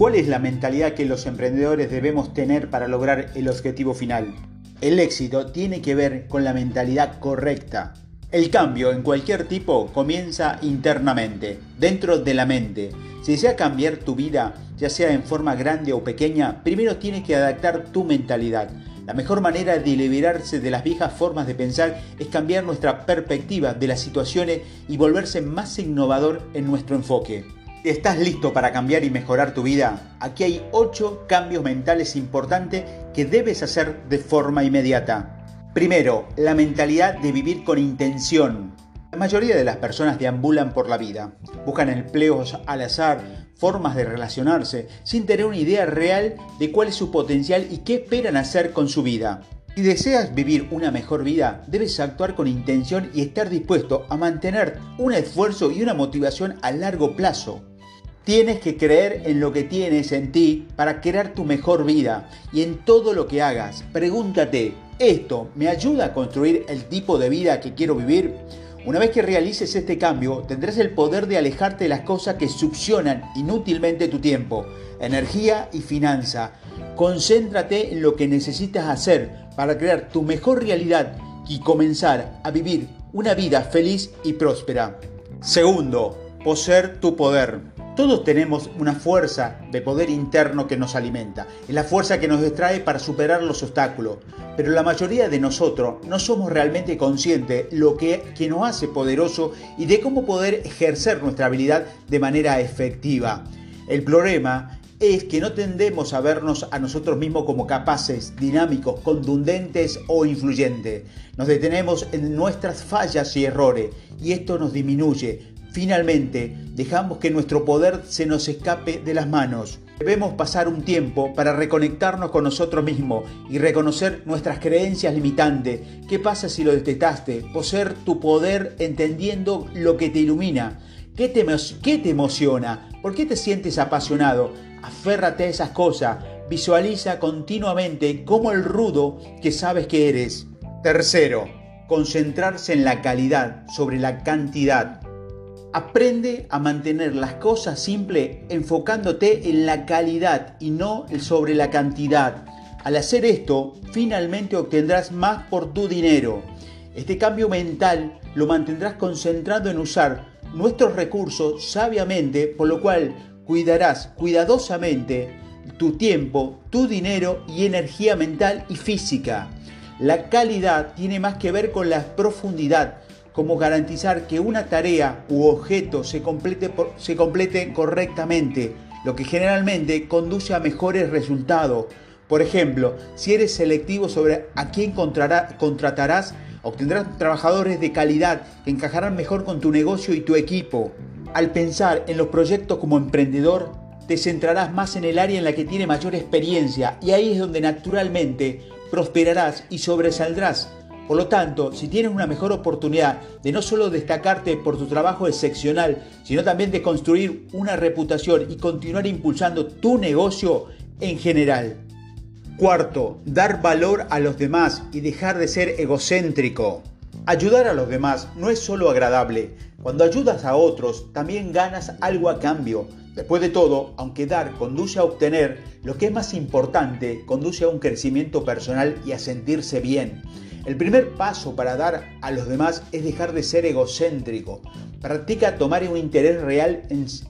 ¿Cuál es la mentalidad que los emprendedores debemos tener para lograr el objetivo final? El éxito tiene que ver con la mentalidad correcta. El cambio en cualquier tipo comienza internamente, dentro de la mente. Si desea cambiar tu vida, ya sea en forma grande o pequeña, primero tienes que adaptar tu mentalidad. La mejor manera de liberarse de las viejas formas de pensar es cambiar nuestra perspectiva de las situaciones y volverse más innovador en nuestro enfoque. ¿Estás listo para cambiar y mejorar tu vida? Aquí hay 8 cambios mentales importantes que debes hacer de forma inmediata. Primero, la mentalidad de vivir con intención. La mayoría de las personas deambulan por la vida, buscan empleos al azar, formas de relacionarse, sin tener una idea real de cuál es su potencial y qué esperan hacer con su vida. Si deseas vivir una mejor vida, debes actuar con intención y estar dispuesto a mantener un esfuerzo y una motivación a largo plazo. Tienes que creer en lo que tienes en ti para crear tu mejor vida y en todo lo que hagas. Pregúntate, ¿esto me ayuda a construir el tipo de vida que quiero vivir? Una vez que realices este cambio, tendrás el poder de alejarte de las cosas que succionan inútilmente tu tiempo, energía y finanza. Concéntrate en lo que necesitas hacer para crear tu mejor realidad y comenzar a vivir una vida feliz y próspera. Segundo, poseer tu poder. Todos tenemos una fuerza de poder interno que nos alimenta, es la fuerza que nos distrae para superar los obstáculos, pero la mayoría de nosotros no somos realmente conscientes lo que, que nos hace poderoso y de cómo poder ejercer nuestra habilidad de manera efectiva. El problema es que no tendemos a vernos a nosotros mismos como capaces, dinámicos, contundentes o influyentes. Nos detenemos en nuestras fallas y errores y esto nos disminuye, Finalmente, dejamos que nuestro poder se nos escape de las manos. Debemos pasar un tiempo para reconectarnos con nosotros mismos y reconocer nuestras creencias limitantes. ¿Qué pasa si lo detestaste? Poseer tu poder entendiendo lo que te ilumina. ¿Qué te, ¿Qué te emociona? ¿Por qué te sientes apasionado? Aférrate a esas cosas. Visualiza continuamente como el rudo que sabes que eres. Tercero, concentrarse en la calidad sobre la cantidad. Aprende a mantener las cosas simples enfocándote en la calidad y no sobre la cantidad. Al hacer esto, finalmente obtendrás más por tu dinero. Este cambio mental lo mantendrás concentrado en usar nuestros recursos sabiamente, por lo cual cuidarás cuidadosamente tu tiempo, tu dinero y energía mental y física. La calidad tiene más que ver con la profundidad, como garantizar que una tarea u objeto se complete, se complete correctamente, lo que generalmente conduce a mejores resultados. Por ejemplo, si eres selectivo sobre a quién contratarás, obtendrás trabajadores de calidad que encajarán mejor con tu negocio y tu equipo. Al pensar en los proyectos como emprendedor, te centrarás más en el área en la que tiene mayor experiencia y ahí es donde naturalmente prosperarás y sobresaldrás por lo tanto, si tienes una mejor oportunidad de no solo destacarte por tu trabajo excepcional, sino también de construir una reputación y continuar impulsando tu negocio en general. Cuarto, dar valor a los demás y dejar de ser egocéntrico. Ayudar a los demás no es solo agradable. Cuando ayudas a otros, también ganas algo a cambio. Después de todo, aunque dar conduce a obtener, lo que es más importante, conduce a un crecimiento personal y a sentirse bien. El primer paso para dar a los demás es dejar de ser egocéntrico. Practica tomar un interés real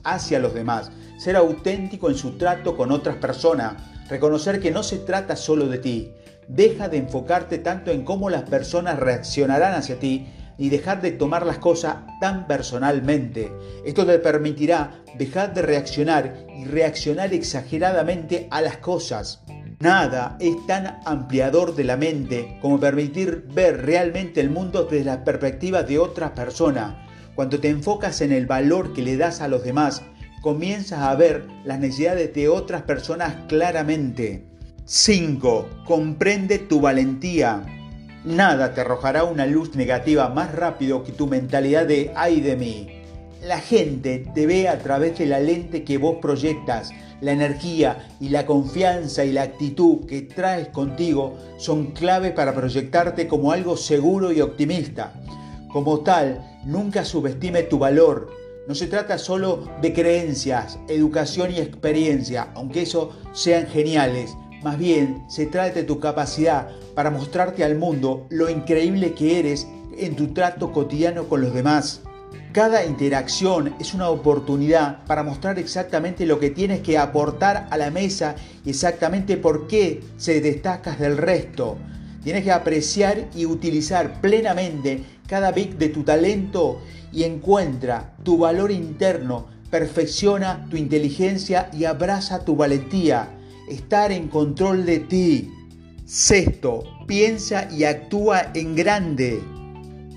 hacia los demás, ser auténtico en su trato con otras personas, reconocer que no se trata solo de ti. Deja de enfocarte tanto en cómo las personas reaccionarán hacia ti y dejar de tomar las cosas tan personalmente. Esto te permitirá dejar de reaccionar y reaccionar exageradamente a las cosas. Nada es tan ampliador de la mente como permitir ver realmente el mundo desde la perspectiva de otra persona. Cuando te enfocas en el valor que le das a los demás, comienzas a ver las necesidades de otras personas claramente. 5. Comprende tu valentía. Nada te arrojará una luz negativa más rápido que tu mentalidad de ay de mí. La gente te ve a través de la lente que vos proyectas. La energía y la confianza y la actitud que traes contigo son clave para proyectarte como algo seguro y optimista. Como tal, nunca subestime tu valor. no se trata solo de creencias, educación y experiencia, aunque eso sean geniales. Más bien, se trata de tu capacidad para mostrarte al mundo lo increíble que eres en tu trato cotidiano con los demás. Cada interacción es una oportunidad para mostrar exactamente lo que tienes que aportar a la mesa y exactamente por qué se destacas del resto. Tienes que apreciar y utilizar plenamente cada bit de tu talento y encuentra tu valor interno, perfecciona tu inteligencia y abraza tu valentía. Estar en control de ti. Sexto, piensa y actúa en grande.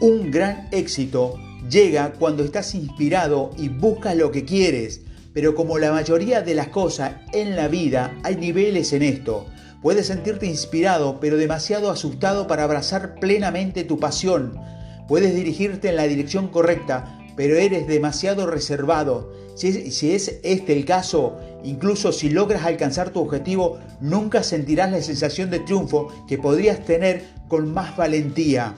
Un gran éxito llega cuando estás inspirado y buscas lo que quieres, pero como la mayoría de las cosas en la vida hay niveles en esto. Puedes sentirte inspirado pero demasiado asustado para abrazar plenamente tu pasión. Puedes dirigirte en la dirección correcta, pero eres demasiado reservado. Si es, si es, este el caso, incluso si logras alcanzar tu objetivo, nunca sentirás la sensación de triunfo que podrías tener con más valentía.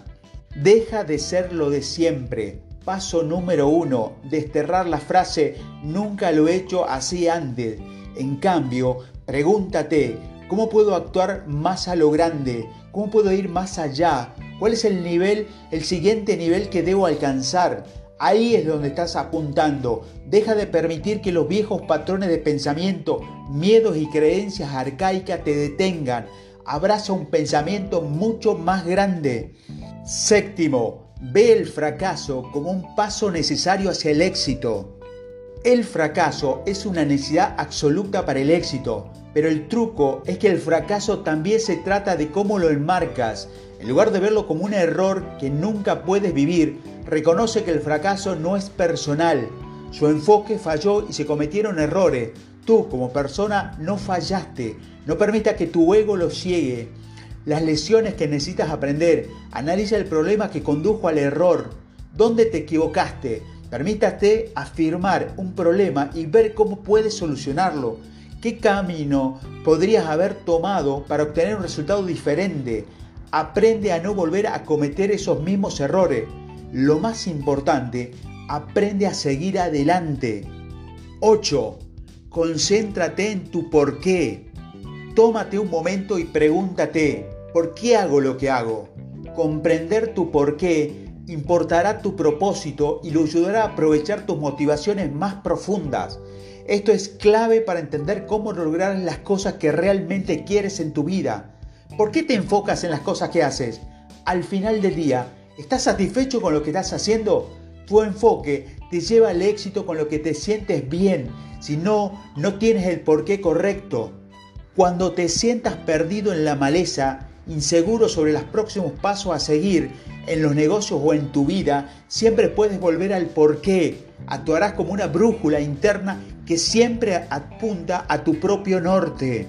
Deja de ser lo de siempre. Paso número uno, desterrar la frase nunca lo he hecho así antes. En cambio, pregúntate, ¿cómo puedo actuar más a lo grande? ¿Cómo puedo ir más allá? ¿Cuál es el nivel, el siguiente nivel que debo alcanzar? Ahí es donde estás apuntando. Deja de permitir que los viejos patrones de pensamiento, miedos y creencias arcaicas te detengan. Abraza un pensamiento mucho más grande. Séptimo, ve el fracaso como un paso necesario hacia el éxito. El fracaso es una necesidad absoluta para el éxito, pero el truco es que el fracaso también se trata de cómo lo enmarcas. En lugar de verlo como un error que nunca puedes vivir, reconoce que el fracaso no es personal. Su enfoque falló y se cometieron errores. Tú como persona no fallaste. No permita que tu ego lo ciegue las lecciones que necesitas aprender, analiza el problema que condujo al error, dónde te equivocaste, permítate afirmar un problema y ver cómo puedes solucionarlo, qué camino podrías haber tomado para obtener un resultado diferente, aprende a no volver a cometer esos mismos errores. Lo más importante, aprende a seguir adelante. 8. Concéntrate en tu porqué. Tómate un momento y pregúntate, ¿Por qué hago lo que hago? Comprender tu por qué importará tu propósito y lo ayudará a aprovechar tus motivaciones más profundas. Esto es clave para entender cómo lograr las cosas que realmente quieres en tu vida. ¿Por qué te enfocas en las cosas que haces? Al final del día, ¿estás satisfecho con lo que estás haciendo? Tu enfoque te lleva al éxito con lo que te sientes bien. Si no, no tienes el porqué correcto. Cuando te sientas perdido en la maleza, inseguro sobre los próximos pasos a seguir en los negocios o en tu vida, siempre puedes volver al porqué. Actuarás como una brújula interna que siempre apunta a tu propio norte.